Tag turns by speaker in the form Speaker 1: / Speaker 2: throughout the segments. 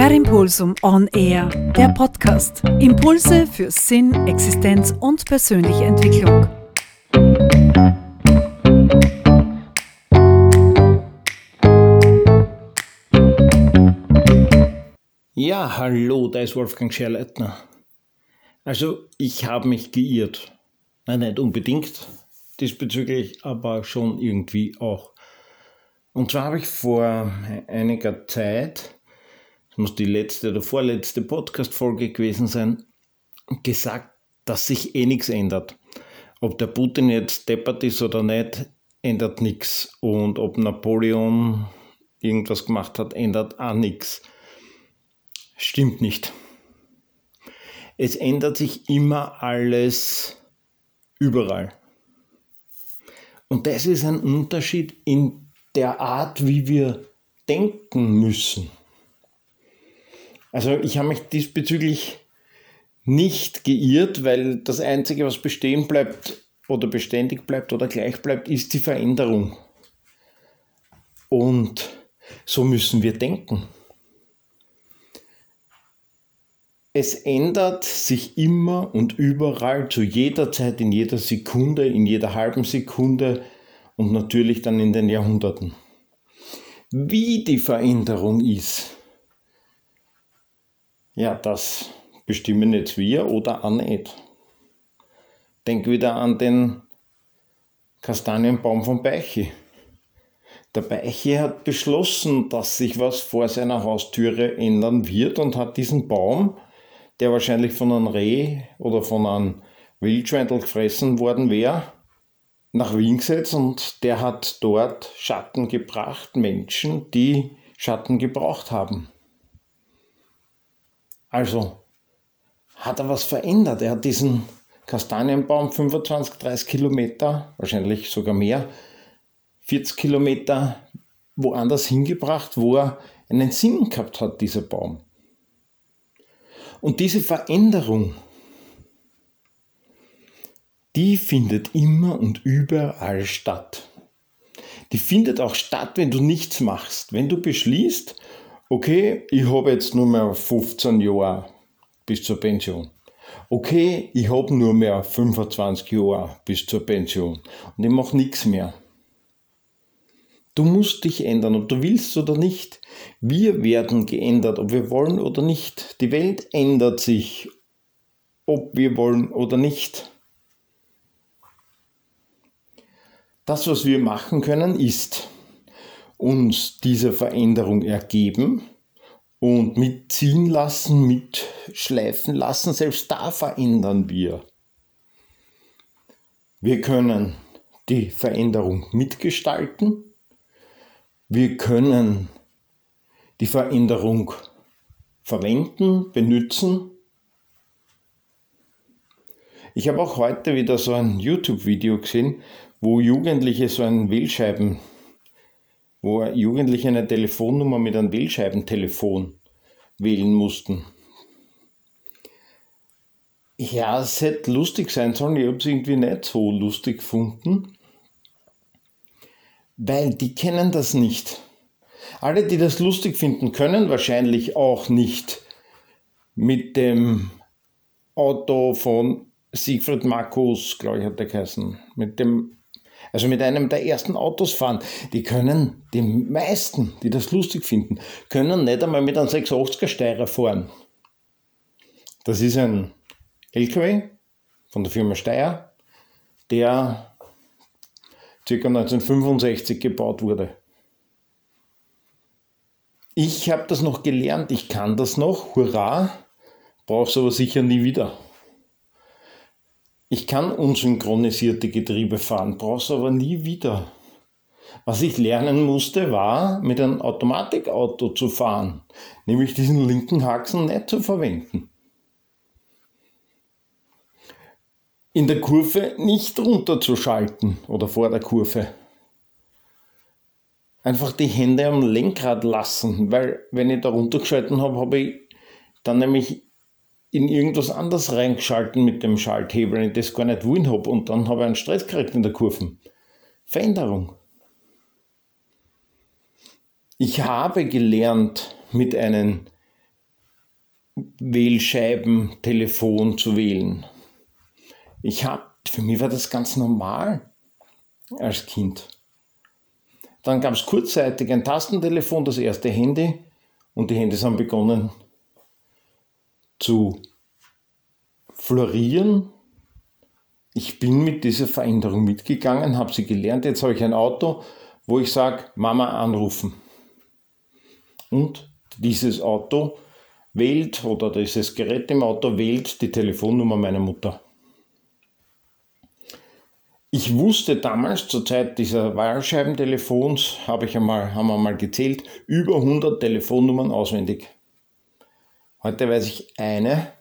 Speaker 1: Per Impulsum On Air, der Podcast. Impulse für Sinn, Existenz und persönliche Entwicklung.
Speaker 2: Ja, hallo, da ist Wolfgang Scherleitner. Also, ich habe mich geirrt. Nein, nicht unbedingt diesbezüglich, aber schon irgendwie auch. Und zwar habe ich vor einiger Zeit, muss die letzte oder vorletzte Podcast-Folge gewesen sein, gesagt, dass sich eh nichts ändert. Ob der Putin jetzt deppert ist oder nicht, ändert nichts. Und ob Napoleon irgendwas gemacht hat, ändert auch nichts. Stimmt nicht. Es ändert sich immer alles überall. Und das ist ein Unterschied in der Art, wie wir denken müssen. Also ich habe mich diesbezüglich nicht geirrt, weil das Einzige, was bestehen bleibt oder beständig bleibt oder gleich bleibt, ist die Veränderung. Und so müssen wir denken. Es ändert sich immer und überall, zu jeder Zeit, in jeder Sekunde, in jeder halben Sekunde und natürlich dann in den Jahrhunderten. Wie die Veränderung ist, ja, das bestimmen jetzt wir oder auch nicht. Denk wieder an den Kastanienbaum von Beiche. Der Beiche hat beschlossen, dass sich was vor seiner Haustüre ändern wird und hat diesen Baum, der wahrscheinlich von einem Reh oder von einem Wildschweindel gefressen worden wäre, nach Wien gesetzt und der hat dort Schatten gebracht, Menschen, die Schatten gebraucht haben. Also hat er was verändert. Er hat diesen Kastanienbaum 25, 30 Kilometer, wahrscheinlich sogar mehr, 40 Kilometer woanders hingebracht, wo er einen Sinn gehabt hat, dieser Baum. Und diese Veränderung die findet immer und überall statt. Die findet auch statt, wenn du nichts machst. Wenn du beschließt, okay, ich habe jetzt nur mehr 15 Jahre bis zur Pension. Okay, ich habe nur mehr 25 Jahre bis zur Pension und ich mache nichts mehr. Du musst dich ändern, ob du willst oder nicht. Wir werden geändert, ob wir wollen oder nicht. Die Welt ändert sich, ob wir wollen oder nicht. Das, was wir machen können, ist uns diese Veränderung ergeben und mitziehen lassen, mitschleifen lassen. Selbst da verändern wir. Wir können die Veränderung mitgestalten. Wir können die Veränderung verwenden, benutzen. Ich habe auch heute wieder so ein YouTube-Video gesehen, wo Jugendliche so ein Wählscheiben, wo Jugendliche eine Telefonnummer mit einem Wählscheibentelefon wählen mussten. Ja, es hätte lustig sein sollen, ich habe es irgendwie nicht so lustig gefunden, weil die kennen das nicht. Alle, die das lustig finden, können wahrscheinlich auch nicht mit dem Auto von Siegfried Markus, glaube ich, hat der geheißen, mit dem also mit einem der ersten Autos fahren. Die können, die meisten, die das lustig finden, können nicht einmal mit einem 680er Steirer fahren. Das ist ein LKW von der Firma Steyr, der ca. 1965 gebaut wurde. Ich habe das noch gelernt, ich kann das noch, hurra, brauche es aber sicher nie wieder. Ich kann unsynchronisierte Getriebe fahren, brauch's aber nie wieder. Was ich lernen musste, war, mit einem Automatikauto zu fahren, nämlich diesen linken Haxen nicht zu verwenden. In der Kurve nicht runterzuschalten oder vor der Kurve. Einfach die Hände am Lenkrad lassen, weil wenn ich da runtergeschalten habe, habe ich dann nämlich in irgendwas anderes reingeschalten mit dem Schalthebel, in das gar nicht wollen habe und dann habe ich einen Stress gekriegt in der Kurve. Veränderung. Ich habe gelernt, mit einem Wählscheibentelefon zu wählen. Ich habe, für mich war das ganz normal als Kind. Dann gab es kurzzeitig ein Tastentelefon, das erste Handy, und die Handys haben begonnen zu florieren. Ich bin mit dieser Veränderung mitgegangen, habe sie gelernt. Jetzt habe ich ein Auto, wo ich sage, Mama anrufen. Und dieses Auto wählt oder dieses Gerät im Auto wählt die Telefonnummer meiner Mutter. Ich wusste damals, zur Zeit dieser Wahlscheibentelefons, habe ich einmal, haben wir mal gezählt, über 100 Telefonnummern auswendig. Heute weiß ich eine,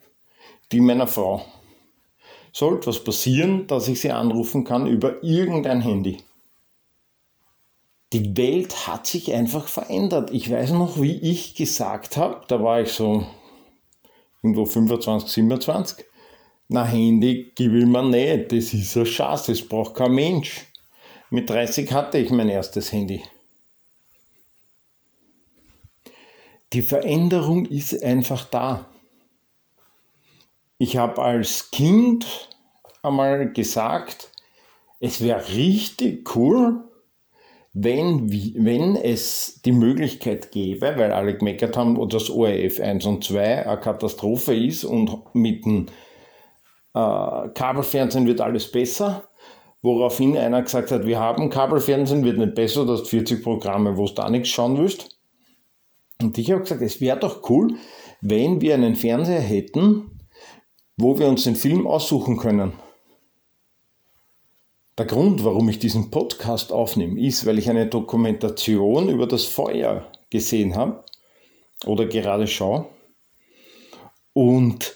Speaker 2: die meiner Frau. Sollte was passieren, dass ich sie anrufen kann über irgendein Handy. Die Welt hat sich einfach verändert. Ich weiß noch, wie ich gesagt habe, da war ich so irgendwo 25, 27 na, Handy will man nicht, das ist ein Schatz, das braucht kein Mensch. Mit 30 hatte ich mein erstes Handy. Die Veränderung ist einfach da. Ich habe als Kind einmal gesagt, es wäre richtig cool, wenn, wenn es die Möglichkeit gäbe, weil alle gemeckert haben, dass ORF 1 und 2 eine Katastrophe ist und mit dem äh, Kabelfernsehen wird alles besser. Woraufhin einer gesagt hat, wir haben Kabelfernsehen, wird nicht besser, du hast 40 Programme, wo du da nichts schauen willst. Und ich habe gesagt, es wäre doch cool, wenn wir einen Fernseher hätten, wo wir uns den Film aussuchen können. Der Grund, warum ich diesen Podcast aufnehme, ist, weil ich eine Dokumentation über das Feuer gesehen habe oder gerade schaue. Und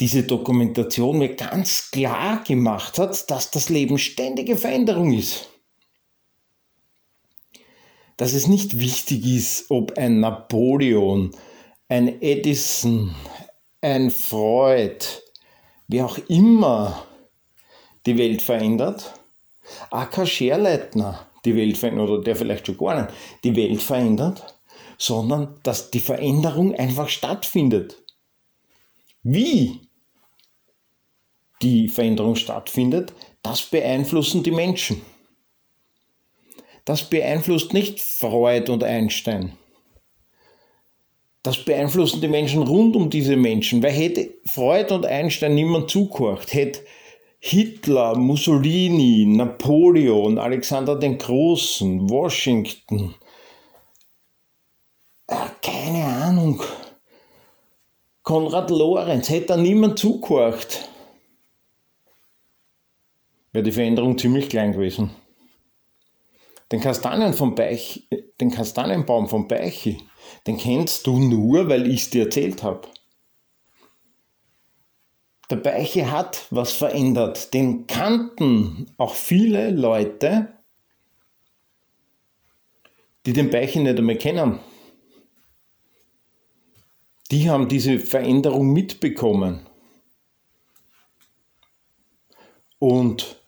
Speaker 2: diese Dokumentation mir ganz klar gemacht hat, dass das Leben ständige Veränderung ist. Dass es nicht wichtig ist, ob ein Napoleon, ein Edison, ein Freud, wie auch immer die Welt verändert, AK Scherleitner die Welt verändert oder der vielleicht schon gar nicht die Welt verändert, sondern dass die Veränderung einfach stattfindet. Wie die Veränderung stattfindet, das beeinflussen die Menschen. Das beeinflusst nicht Freud und Einstein. Das beeinflussen die Menschen rund um diese Menschen. Weil hätte Freud und Einstein niemand zugehört, hätte Hitler, Mussolini, Napoleon, Alexander den Großen, Washington, äh, keine Ahnung, Konrad Lorenz, hätte da niemand zugehört wäre die Veränderung ziemlich klein gewesen. Den, Kastanien vom Beich, den Kastanienbaum vom Beichi, den kennst du nur, weil ich es dir erzählt habe. Der Beiche hat was verändert. Den kannten auch viele Leute, die den Beiche nicht einmal kennen. Die haben diese Veränderung mitbekommen. Und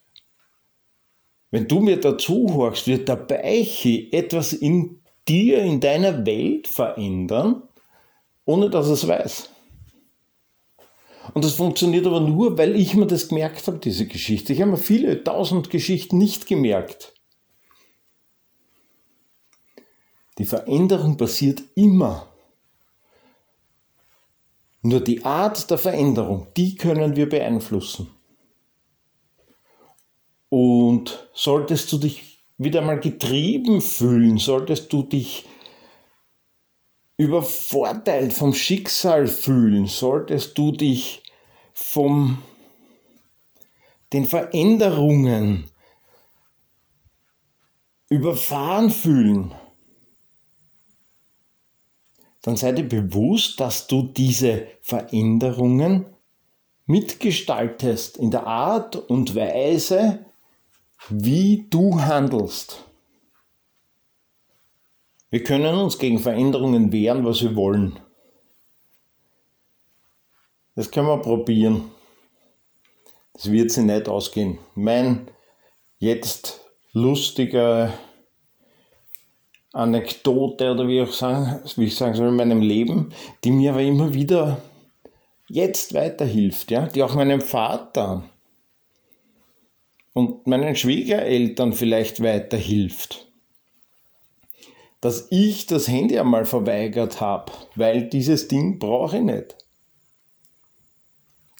Speaker 2: wenn du mir dazu hörst, wird der Beiche etwas in dir, in deiner Welt verändern, ohne dass es weiß. Und das funktioniert aber nur, weil ich mir das gemerkt habe, diese Geschichte. Ich habe mir viele tausend Geschichten nicht gemerkt. Die Veränderung passiert immer. Nur die Art der Veränderung, die können wir beeinflussen. Und solltest du dich wieder mal getrieben fühlen, solltest du dich übervorteilt vom Schicksal fühlen, solltest du dich von den Veränderungen überfahren fühlen, dann sei dir bewusst, dass du diese Veränderungen mitgestaltest in der Art und Weise, wie du handelst. Wir können uns gegen Veränderungen wehren, was wir wollen. Das können wir probieren. Das wird sich nicht ausgehen. Mein jetzt lustiger Anekdote oder wie ich, sagen, wie ich sagen soll in meinem Leben, die mir aber immer wieder jetzt weiterhilft, ja, die auch meinem Vater und meinen Schwiegereltern vielleicht weiterhilft. Dass ich das Handy einmal verweigert habe, weil dieses Ding brauche ich nicht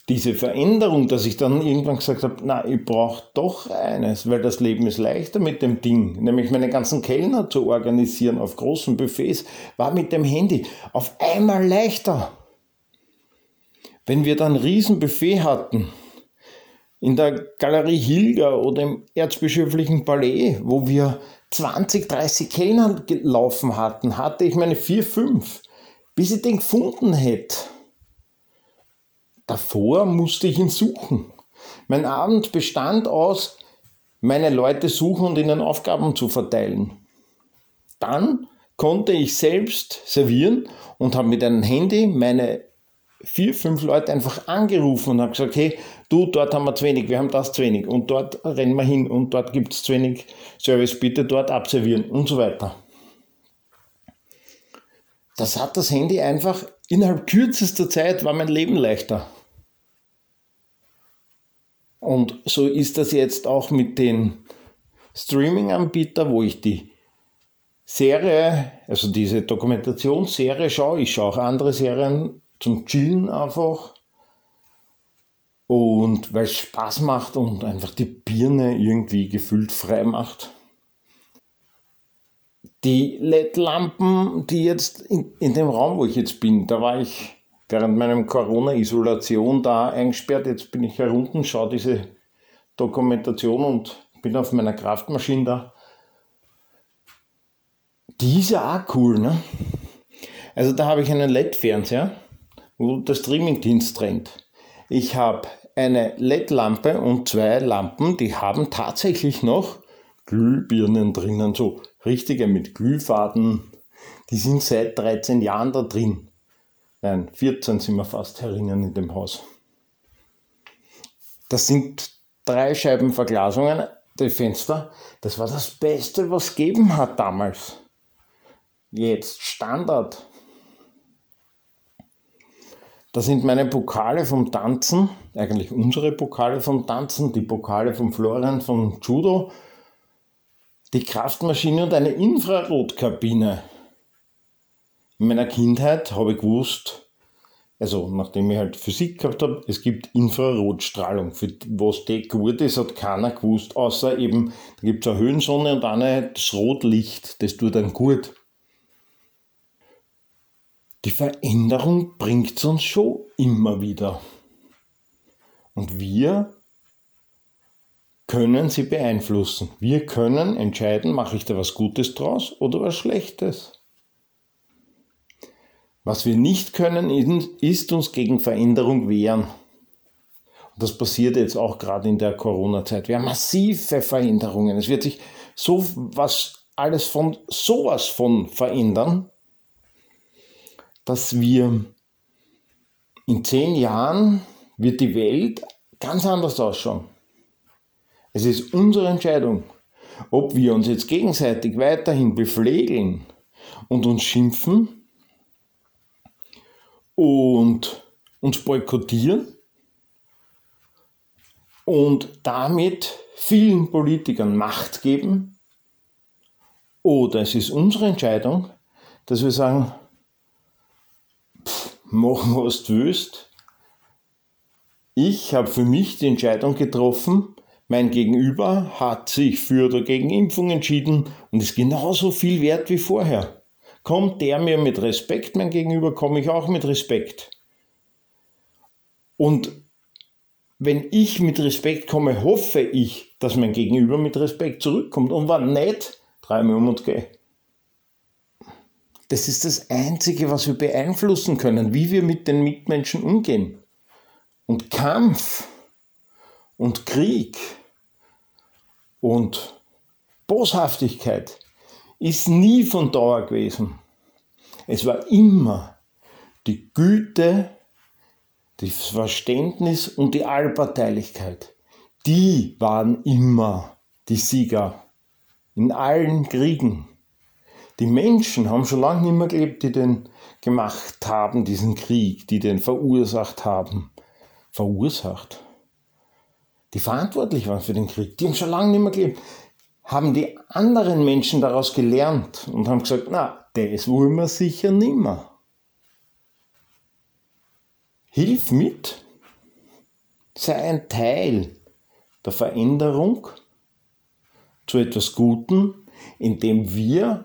Speaker 2: diese Veränderung, dass ich dann irgendwann gesagt habe, na, ich brauche doch eines, weil das Leben ist leichter mit dem Ding, nämlich meine ganzen Kellner zu organisieren auf großen Buffets, war mit dem Handy auf einmal leichter. Wenn wir dann ein Riesenbuffet hatten, in der Galerie Hilger oder im Erzbischöflichen Palais, wo wir 20, 30 Kellner gelaufen hatten, hatte ich meine vier, fünf, bis ich den gefunden hätte Davor musste ich ihn suchen. Mein Abend bestand aus, meine Leute suchen und ihnen Aufgaben zu verteilen. Dann konnte ich selbst servieren und habe mit einem Handy meine vier, fünf Leute einfach angerufen und habe gesagt, hey, du, dort haben wir zu wenig, wir haben das zu wenig und dort rennen wir hin und dort gibt es zu wenig Service, bitte dort abservieren und so weiter. Das hat das Handy einfach innerhalb kürzester Zeit war mein Leben leichter. Und so ist das jetzt auch mit den Streaming-Anbietern, wo ich die Serie, also diese Dokumentationsserie schaue. Ich schaue auch andere Serien zum Chillen einfach. Und weil es Spaß macht und einfach die Birne irgendwie gefühlt frei macht. Die LED-Lampen, die jetzt in, in dem Raum, wo ich jetzt bin, da war ich während meinem Corona-Isolation da eingesperrt. Jetzt bin ich herunten, schaue diese Dokumentation und bin auf meiner Kraftmaschine da. Die ist ja auch cool, ne? Also da habe ich einen LED-Fernseher, wo der Streamingdienst rennt. Ich habe eine LED-Lampe und zwei Lampen, die haben tatsächlich noch Glühbirnen drinnen, so richtige mit Glühfaden. Die sind seit 13 Jahren da drin. Nein, 14 sind wir fast herinnen in dem Haus. Das sind drei Scheiben Verglasungen, die Fenster. Das war das Beste, was es gegeben hat damals. Jetzt Standard. Das sind meine Pokale vom Tanzen, eigentlich unsere Pokale vom Tanzen, die Pokale von Florian vom Judo, die Kraftmaschine und eine Infrarotkabine. In meiner Kindheit habe ich gewusst, also nachdem ich halt Physik gehabt habe, es gibt Infrarotstrahlung. Für was die gut ist, hat keiner gewusst, außer eben, da gibt es eine Höhensonne und eine das Rotlicht, das tut dann gut. Die Veränderung bringt uns schon immer wieder. Und wir können sie beeinflussen. Wir können entscheiden, mache ich da was Gutes draus oder was Schlechtes. Was wir nicht können, ist uns gegen Veränderung wehren. Und das passiert jetzt auch gerade in der Corona-Zeit. Wir haben massive Veränderungen. Es wird sich so was alles von sowas von verändern, dass wir in zehn Jahren wird die Welt ganz anders ausschauen. Es ist unsere Entscheidung, ob wir uns jetzt gegenseitig weiterhin bepflegeln und uns schimpfen und uns boykottieren und damit vielen Politikern Macht geben. Oder es ist unsere Entscheidung, dass wir sagen, mach was du willst. Ich habe für mich die Entscheidung getroffen, mein Gegenüber hat sich für oder gegen Impfung entschieden und ist genauso viel wert wie vorher. Kommt der mir mit Respekt mein Gegenüber, komme ich auch mit Respekt. Und wenn ich mit Respekt komme, hoffe ich, dass mein Gegenüber mit Respekt zurückkommt. Und wenn nicht, drei mir um und geh. Das ist das Einzige, was wir beeinflussen können, wie wir mit den Mitmenschen umgehen. Und Kampf und Krieg und Boshaftigkeit ist nie von Dauer gewesen. Es war immer die Güte, das Verständnis und die Allparteilichkeit. Die waren immer die Sieger in allen Kriegen. Die Menschen haben schon lange nicht mehr gelebt, die den gemacht haben, diesen Krieg, die den verursacht haben. Verursacht? Die verantwortlich waren für den Krieg, die haben schon lange nicht mehr gelebt. Haben die anderen Menschen daraus gelernt und haben gesagt, na, das wollen wir sicher nimmer. Hilf mit, sei ein Teil der Veränderung zu etwas Guten, indem wir